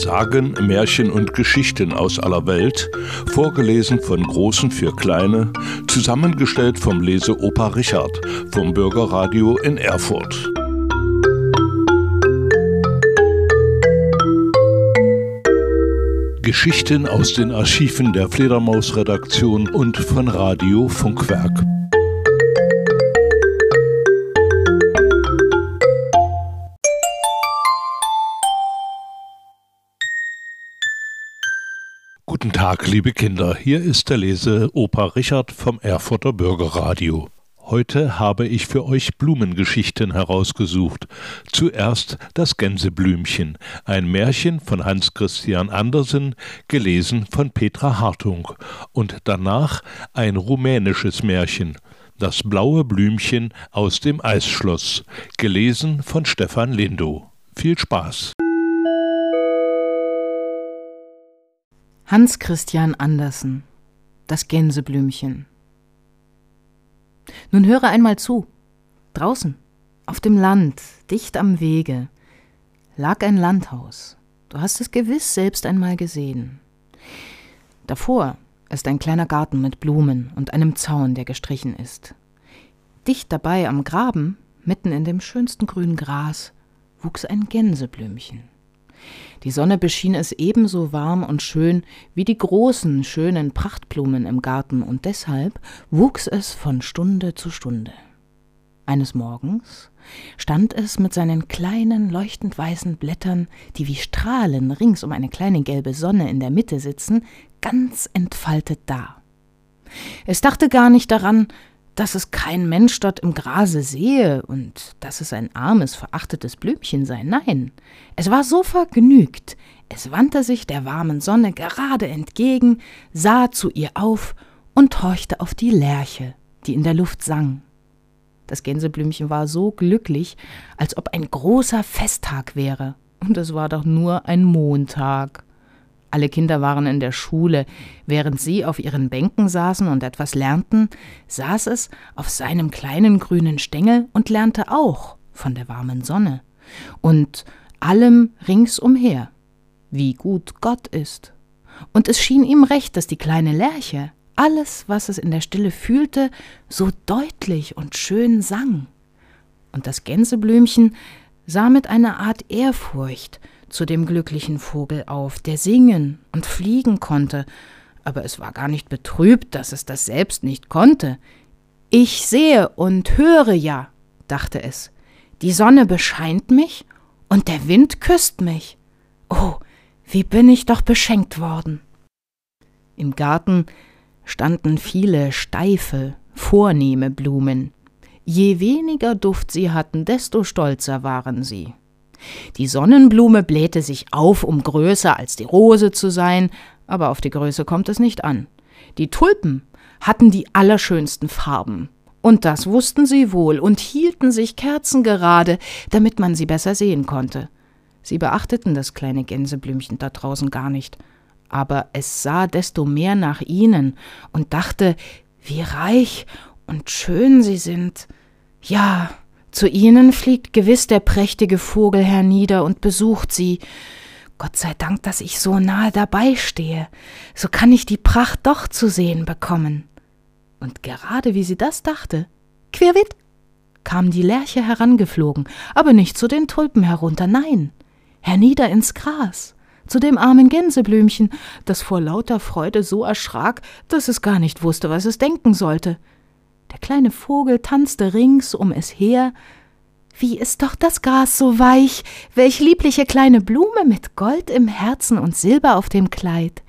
Sagen, Märchen und Geschichten aus aller Welt, vorgelesen von Großen für Kleine, zusammengestellt vom Leseoper Richard vom Bürgerradio in Erfurt. Geschichten aus den Archiven der Fledermaus-Redaktion und von Radio Funkwerk. Guten Tag, liebe Kinder. Hier ist der Leseoper Richard vom Erfurter Bürgerradio. Heute habe ich für euch Blumengeschichten herausgesucht. Zuerst das Gänseblümchen, ein Märchen von Hans Christian Andersen, gelesen von Petra Hartung, und danach ein rumänisches Märchen, das blaue Blümchen aus dem Eisschloss, gelesen von Stefan Lindo. Viel Spaß! Hans Christian Andersen Das Gänseblümchen Nun höre einmal zu. Draußen, auf dem Land, dicht am Wege, lag ein Landhaus. Du hast es gewiss selbst einmal gesehen. Davor ist ein kleiner Garten mit Blumen und einem Zaun, der gestrichen ist. Dicht dabei am Graben, mitten in dem schönsten grünen Gras, wuchs ein Gänseblümchen. Die Sonne beschien es ebenso warm und schön wie die großen, schönen Prachtblumen im Garten, und deshalb wuchs es von Stunde zu Stunde. Eines Morgens stand es mit seinen kleinen, leuchtend weißen Blättern, die wie Strahlen rings um eine kleine gelbe Sonne in der Mitte sitzen, ganz entfaltet da. Es dachte gar nicht daran, dass es kein Mensch dort im Grase sehe und dass es ein armes, verachtetes Blümchen sei. Nein, es war so vergnügt, es wandte sich der warmen Sonne gerade entgegen, sah zu ihr auf und horchte auf die Lerche, die in der Luft sang. Das Gänseblümchen war so glücklich, als ob ein großer Festtag wäre, und es war doch nur ein Montag. Alle Kinder waren in der Schule. Während sie auf ihren Bänken saßen und etwas lernten, saß es auf seinem kleinen grünen Stängel und lernte auch von der warmen Sonne und allem ringsumher, wie gut Gott ist. Und es schien ihm recht, dass die kleine Lerche alles, was es in der Stille fühlte, so deutlich und schön sang. Und das Gänseblümchen sah mit einer Art Ehrfurcht zu dem glücklichen Vogel auf, der singen und fliegen konnte, aber es war gar nicht betrübt, dass es das selbst nicht konnte. Ich sehe und höre ja, dachte es, die Sonne bescheint mich und der Wind küsst mich. Oh, wie bin ich doch beschenkt worden. Im Garten standen viele steife, vornehme Blumen. Je weniger Duft sie hatten, desto stolzer waren sie. Die Sonnenblume blähte sich auf, um größer als die Rose zu sein, aber auf die Größe kommt es nicht an. Die Tulpen hatten die allerschönsten Farben, und das wussten sie wohl und hielten sich kerzengerade, damit man sie besser sehen konnte. Sie beachteten das kleine Gänseblümchen da draußen gar nicht, aber es sah desto mehr nach ihnen und dachte, wie reich und schön sie sind. Ja, zu ihnen fliegt gewiss der prächtige Vogel hernieder und besucht sie. Gott sei Dank, dass ich so nahe dabei stehe, so kann ich die Pracht doch zu sehen bekommen. Und gerade wie sie das dachte, quirwit, kam die Lerche herangeflogen, aber nicht zu den Tulpen herunter, nein, hernieder ins Gras, zu dem armen Gänseblümchen, das vor lauter Freude so erschrak, dass es gar nicht wusste, was es denken sollte. Der kleine Vogel tanzte rings um es her. Wie ist doch das Gras so weich, welch liebliche kleine Blume mit Gold im Herzen und Silber auf dem Kleid.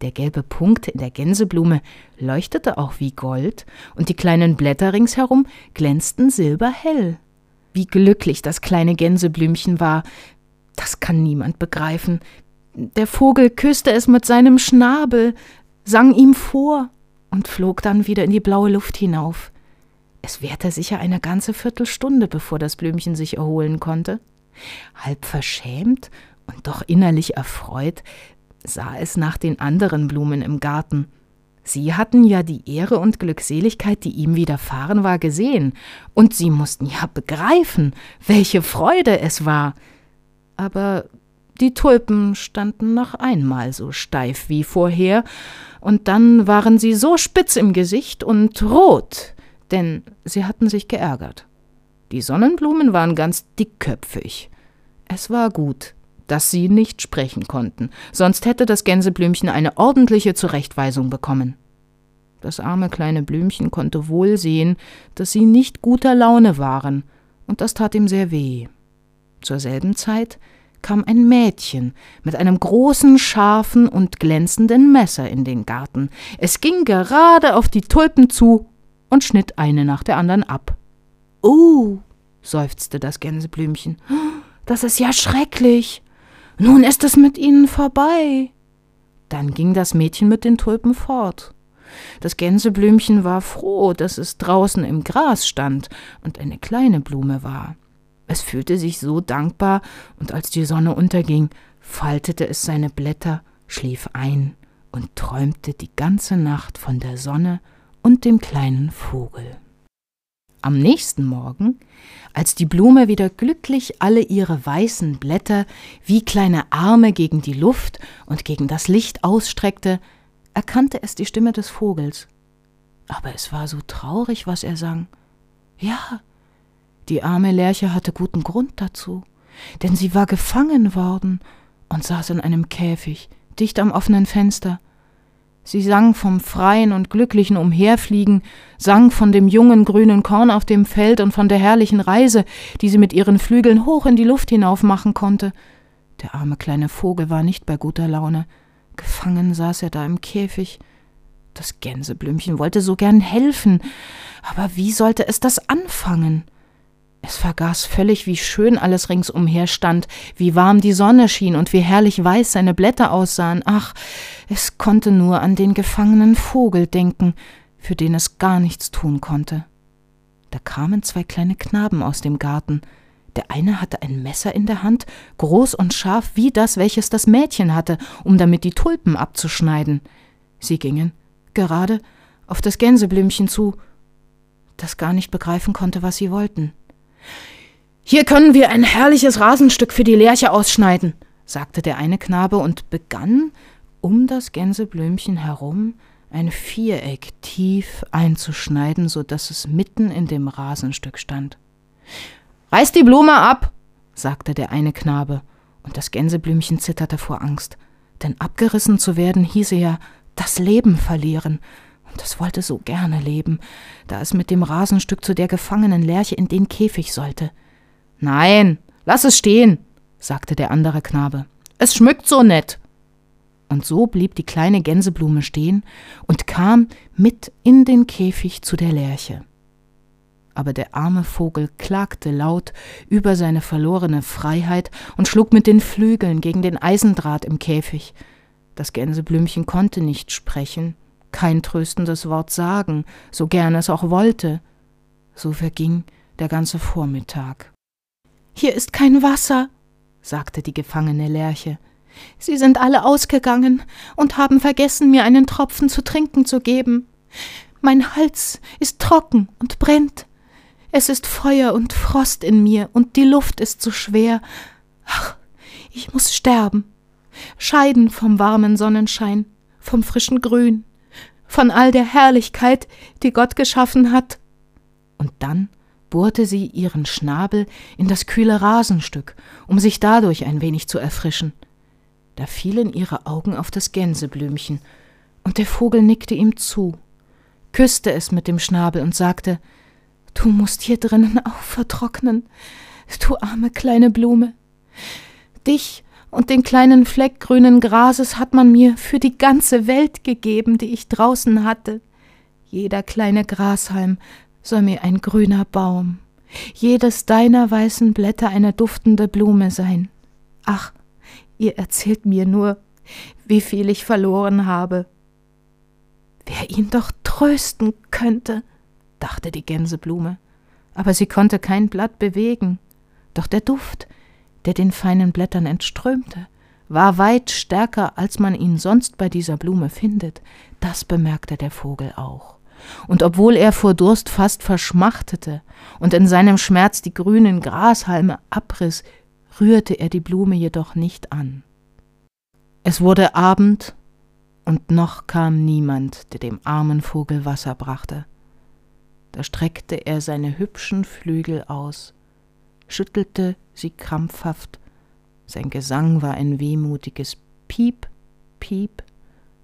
Der gelbe Punkt in der Gänseblume leuchtete auch wie Gold, und die kleinen Blätter ringsherum glänzten silberhell. Wie glücklich das kleine Gänseblümchen war, das kann niemand begreifen. Der Vogel küsste es mit seinem Schnabel, sang ihm vor, und flog dann wieder in die blaue Luft hinauf. Es währte sicher eine ganze Viertelstunde, bevor das Blümchen sich erholen konnte. Halb verschämt und doch innerlich erfreut sah es nach den anderen Blumen im Garten. Sie hatten ja die Ehre und Glückseligkeit, die ihm widerfahren war, gesehen, und sie mussten ja begreifen, welche Freude es war. Aber Die Tulpen standen noch einmal so steif wie vorher, und dann waren sie so spitz im Gesicht und rot, denn sie hatten sich geärgert. Die Sonnenblumen waren ganz dickköpfig. Es war gut, dass sie nicht sprechen konnten, sonst hätte das Gänseblümchen eine ordentliche Zurechtweisung bekommen. Das arme kleine Blümchen konnte wohl sehen, dass sie nicht guter Laune waren, und das tat ihm sehr weh. Zur selben Zeit kam ein Mädchen mit einem großen, scharfen und glänzenden Messer in den Garten. Es ging gerade auf die Tulpen zu und schnitt eine nach der anderen ab. Uh, seufzte das Gänseblümchen, das ist ja schrecklich. Nun ist es mit ihnen vorbei. Dann ging das Mädchen mit den Tulpen fort. Das Gänseblümchen war froh, dass es draußen im Gras stand und eine kleine Blume war. Es fühlte sich so dankbar, und als die Sonne unterging, faltete es seine Blätter, schlief ein und träumte die ganze Nacht von der Sonne und dem kleinen Vogel. Am nächsten Morgen, als die Blume wieder glücklich alle ihre weißen Blätter wie kleine Arme gegen die Luft und gegen das Licht ausstreckte, erkannte es die Stimme des Vogels. Aber es war so traurig, was er sang. Ja, die arme Lerche hatte guten Grund dazu, denn sie war gefangen worden und saß in einem Käfig, dicht am offenen Fenster. Sie sang vom freien und glücklichen Umherfliegen, sang von dem jungen grünen Korn auf dem Feld und von der herrlichen Reise, die sie mit ihren Flügeln hoch in die Luft hinauf machen konnte. Der arme kleine Vogel war nicht bei guter Laune. Gefangen saß er da im Käfig. Das Gänseblümchen wollte so gern helfen, aber wie sollte es das anfangen? Es vergaß völlig, wie schön alles ringsumher stand, wie warm die Sonne schien und wie herrlich weiß seine Blätter aussahen. Ach, es konnte nur an den gefangenen Vogel denken, für den es gar nichts tun konnte. Da kamen zwei kleine Knaben aus dem Garten. Der eine hatte ein Messer in der Hand, groß und scharf wie das, welches das Mädchen hatte, um damit die Tulpen abzuschneiden. Sie gingen gerade auf das Gänseblümchen zu, das gar nicht begreifen konnte, was sie wollten. Hier können wir ein herrliches Rasenstück für die Lerche ausschneiden, sagte der eine Knabe und begann, um das Gänseblümchen herum ein Viereck tief einzuschneiden, so dass es mitten in dem Rasenstück stand. Reiß die Blume ab, sagte der eine Knabe, und das Gänseblümchen zitterte vor Angst, denn abgerissen zu werden hieße ja das Leben verlieren, und es wollte so gerne leben, da es mit dem Rasenstück zu der gefangenen Lerche in den Käfig sollte. Nein, lass es stehen, sagte der andere Knabe. Es schmückt so nett. Und so blieb die kleine Gänseblume stehen und kam mit in den Käfig zu der Lerche. Aber der arme Vogel klagte laut über seine verlorene Freiheit und schlug mit den Flügeln gegen den Eisendraht im Käfig. Das Gänseblümchen konnte nicht sprechen, kein tröstendes Wort sagen, so gern es auch wollte. So verging der ganze Vormittag. Hier ist kein Wasser, sagte die gefangene Lerche. Sie sind alle ausgegangen und haben vergessen, mir einen Tropfen zu trinken zu geben. Mein Hals ist trocken und brennt. Es ist Feuer und Frost in mir, und die Luft ist so schwer. Ach, ich muss sterben, scheiden vom warmen Sonnenschein, vom frischen Grün, von all der Herrlichkeit, die Gott geschaffen hat. Und dann bohrte sie ihren Schnabel in das kühle Rasenstück, um sich dadurch ein wenig zu erfrischen. Da fielen ihre Augen auf das Gänseblümchen, und der Vogel nickte ihm zu, küsste es mit dem Schnabel und sagte Du musst hier drinnen auch vertrocknen, du arme kleine Blume. Dich und den kleinen Fleck grünen Grases hat man mir für die ganze Welt gegeben, die ich draußen hatte. Jeder kleine Grashalm soll mir ein grüner Baum, jedes deiner weißen Blätter eine duftende Blume sein. Ach, ihr erzählt mir nur, wie viel ich verloren habe. Wer ihn doch trösten könnte, dachte die Gänseblume, aber sie konnte kein Blatt bewegen. Doch der Duft, der den feinen Blättern entströmte, war weit stärker, als man ihn sonst bei dieser Blume findet. Das bemerkte der Vogel auch. Und obwohl er vor Durst fast verschmachtete und in seinem Schmerz die grünen Grashalme abriss, rührte er die Blume jedoch nicht an. Es wurde Abend, und noch kam niemand, der dem armen Vogel Wasser brachte. Da streckte er seine hübschen Flügel aus, schüttelte sie krampfhaft, sein Gesang war ein wehmutiges Piep, Piep,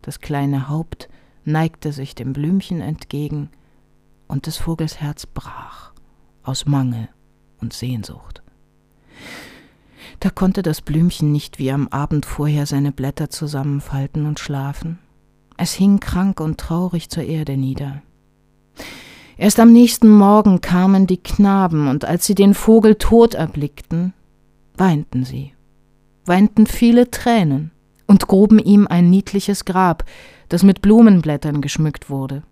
das kleine Haupt neigte sich dem Blümchen entgegen, und des Vogels Herz brach aus Mangel und Sehnsucht. Da konnte das Blümchen nicht wie am Abend vorher seine Blätter zusammenfalten und schlafen. Es hing krank und traurig zur Erde nieder. Erst am nächsten Morgen kamen die Knaben, und als sie den Vogel tot erblickten, weinten sie, weinten viele Tränen und gruben ihm ein niedliches Grab, das mit Blumenblättern geschmückt wurde.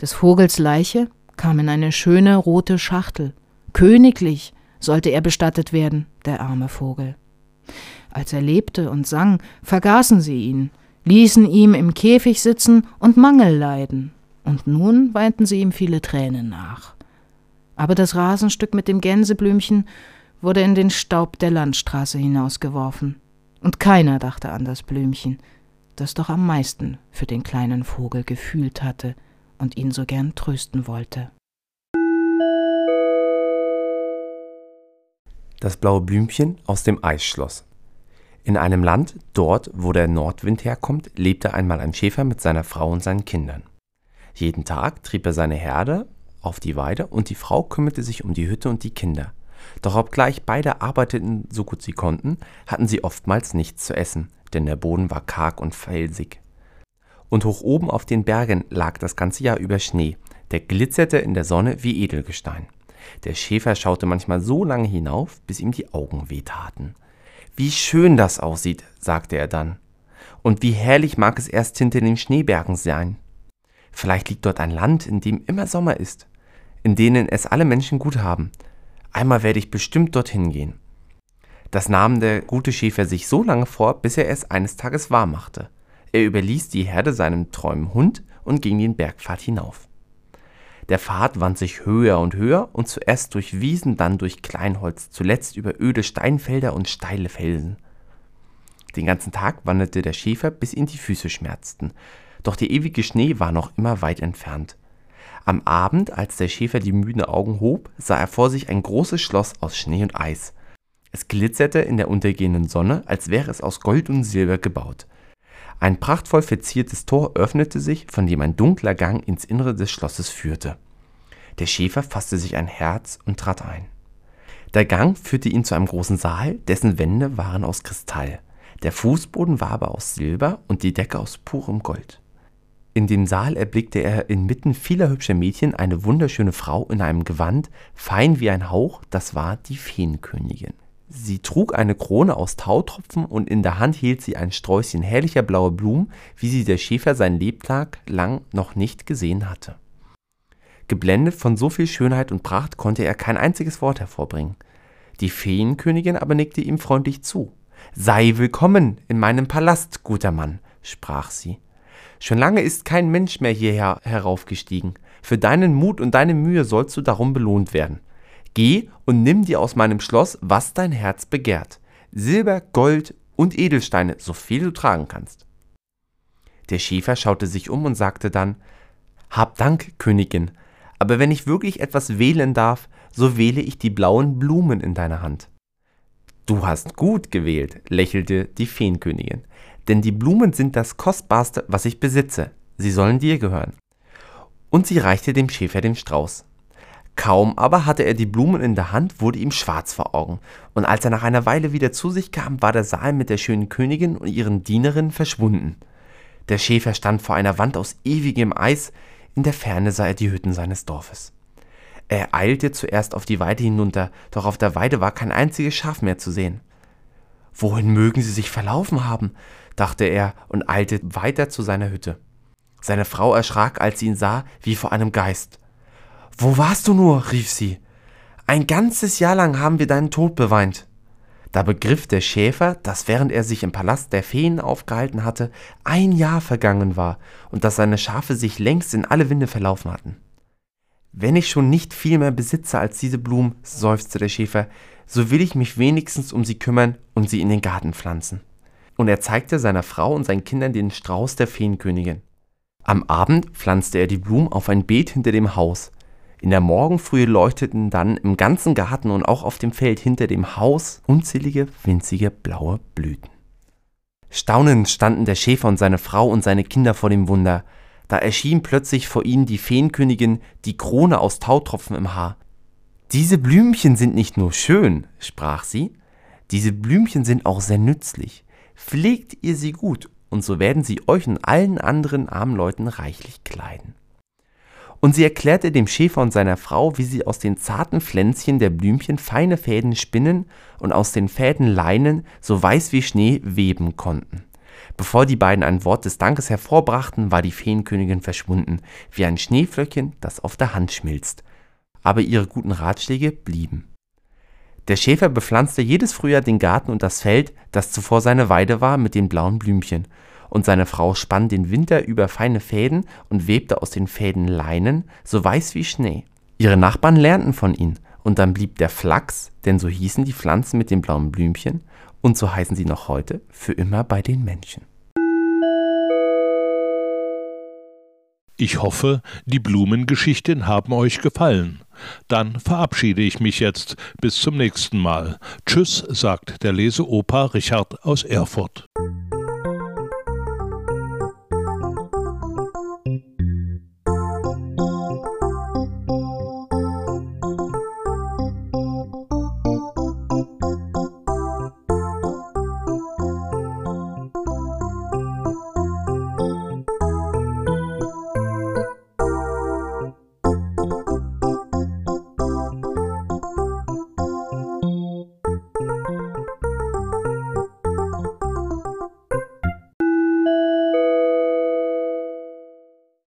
Des Vogels Leiche kam in eine schöne rote Schachtel. Königlich sollte er bestattet werden, der arme Vogel. Als er lebte und sang, vergaßen sie ihn, ließen ihm im Käfig sitzen und Mangel leiden, und nun weinten sie ihm viele Tränen nach. Aber das Rasenstück mit dem Gänseblümchen wurde in den Staub der Landstraße hinausgeworfen, und keiner dachte an das Blümchen, das doch am meisten für den kleinen Vogel gefühlt hatte und ihn so gern trösten wollte. Das blaue Blümchen aus dem Eisschloss. In einem Land, dort, wo der Nordwind herkommt, lebte einmal ein Schäfer mit seiner Frau und seinen Kindern. Jeden Tag trieb er seine Herde auf die Weide und die Frau kümmerte sich um die Hütte und die Kinder. Doch obgleich beide arbeiteten so gut sie konnten, hatten sie oftmals nichts zu essen, denn der Boden war karg und felsig. Und hoch oben auf den Bergen lag das ganze Jahr über Schnee, der glitzerte in der Sonne wie Edelgestein. Der Schäfer schaute manchmal so lange hinauf, bis ihm die Augen wehtaten. Wie schön das aussieht, sagte er dann. Und wie herrlich mag es erst hinter den Schneebergen sein. Vielleicht liegt dort ein Land, in dem immer Sommer ist, in denen es alle Menschen gut haben. Einmal werde ich bestimmt dorthin gehen. Das nahm der gute Schäfer sich so lange vor, bis er es eines Tages wahr machte. Er überließ die Herde seinem treuen Hund und ging den Bergpfad hinauf. Der Pfad wand sich höher und höher und zuerst durch Wiesen, dann durch Kleinholz, zuletzt über öde Steinfelder und steile Felsen. Den ganzen Tag wanderte der Schäfer, bis ihn die Füße schmerzten, doch der ewige Schnee war noch immer weit entfernt. Am Abend, als der Schäfer die müden Augen hob, sah er vor sich ein großes Schloss aus Schnee und Eis. Es glitzerte in der untergehenden Sonne, als wäre es aus Gold und Silber gebaut. Ein prachtvoll verziertes Tor öffnete sich, von dem ein dunkler Gang ins Innere des Schlosses führte. Der Schäfer fasste sich ein Herz und trat ein. Der Gang führte ihn zu einem großen Saal, dessen Wände waren aus Kristall. Der Fußboden war aber aus Silber und die Decke aus purem Gold. In dem Saal erblickte er inmitten vieler hübscher Mädchen eine wunderschöne Frau in einem Gewand, fein wie ein Hauch, das war die Feenkönigin. Sie trug eine Krone aus Tautropfen und in der Hand hielt sie ein Sträußchen herrlicher blauer Blumen, wie sie der Schäfer sein Lebtag lang noch nicht gesehen hatte. Geblendet von so viel Schönheit und Pracht konnte er kein einziges Wort hervorbringen. Die Feenkönigin aber nickte ihm freundlich zu. Sei willkommen in meinem Palast, guter Mann, sprach sie. Schon lange ist kein Mensch mehr hierher heraufgestiegen. Für deinen Mut und deine Mühe sollst du darum belohnt werden. Geh und nimm dir aus meinem Schloss, was dein Herz begehrt. Silber, Gold und Edelsteine, so viel du tragen kannst. Der Schäfer schaute sich um und sagte dann Hab Dank, Königin, aber wenn ich wirklich etwas wählen darf, so wähle ich die blauen Blumen in deiner Hand. Du hast gut gewählt, lächelte die Feenkönigin denn die Blumen sind das Kostbarste, was ich besitze. Sie sollen dir gehören. Und sie reichte dem Schäfer den Strauß. Kaum aber hatte er die Blumen in der Hand, wurde ihm schwarz vor Augen, und als er nach einer Weile wieder zu sich kam, war der Saal mit der schönen Königin und ihren Dienerinnen verschwunden. Der Schäfer stand vor einer Wand aus ewigem Eis, in der Ferne sah er die Hütten seines Dorfes. Er eilte zuerst auf die Weide hinunter, doch auf der Weide war kein einziges Schaf mehr zu sehen. Wohin mögen sie sich verlaufen haben? Dachte er und eilte weiter zu seiner Hütte. Seine Frau erschrak, als sie ihn sah, wie vor einem Geist. Wo warst du nur? rief sie. Ein ganzes Jahr lang haben wir deinen Tod beweint. Da begriff der Schäfer, dass während er sich im Palast der Feen aufgehalten hatte, ein Jahr vergangen war und dass seine Schafe sich längst in alle Winde verlaufen hatten. Wenn ich schon nicht viel mehr besitze als diese Blumen, seufzte der Schäfer, so will ich mich wenigstens um sie kümmern und sie in den Garten pflanzen. Und er zeigte seiner Frau und seinen Kindern den Strauß der Feenkönigin. Am Abend pflanzte er die Blumen auf ein Beet hinter dem Haus. In der Morgenfrühe leuchteten dann im ganzen Garten und auch auf dem Feld hinter dem Haus unzählige winzige blaue Blüten. Staunend standen der Schäfer und seine Frau und seine Kinder vor dem Wunder. Da erschien plötzlich vor ihnen die Feenkönigin, die Krone aus Tautropfen im Haar. Diese Blümchen sind nicht nur schön, sprach sie, diese Blümchen sind auch sehr nützlich. Pflegt ihr sie gut, und so werden sie euch und allen anderen armen Leuten reichlich kleiden. Und sie erklärte dem Schäfer und seiner Frau, wie sie aus den zarten Pflänzchen der Blümchen feine Fäden spinnen und aus den Fäden Leinen, so weiß wie Schnee, weben konnten. Bevor die beiden ein Wort des Dankes hervorbrachten, war die Feenkönigin verschwunden, wie ein Schneeflöckchen, das auf der Hand schmilzt. Aber ihre guten Ratschläge blieben. Der Schäfer bepflanzte jedes Frühjahr den Garten und das Feld, das zuvor seine Weide war, mit den blauen Blümchen, und seine Frau spann den Winter über feine Fäden und webte aus den Fäden Leinen, so weiß wie Schnee. Ihre Nachbarn lernten von ihnen, und dann blieb der Flachs, denn so hießen die Pflanzen mit den blauen Blümchen, und so heißen sie noch heute, für immer bei den Menschen. Ich hoffe, die Blumengeschichten haben euch gefallen. Dann verabschiede ich mich jetzt. Bis zum nächsten Mal. Tschüss, sagt der Leseoper Richard aus Erfurt.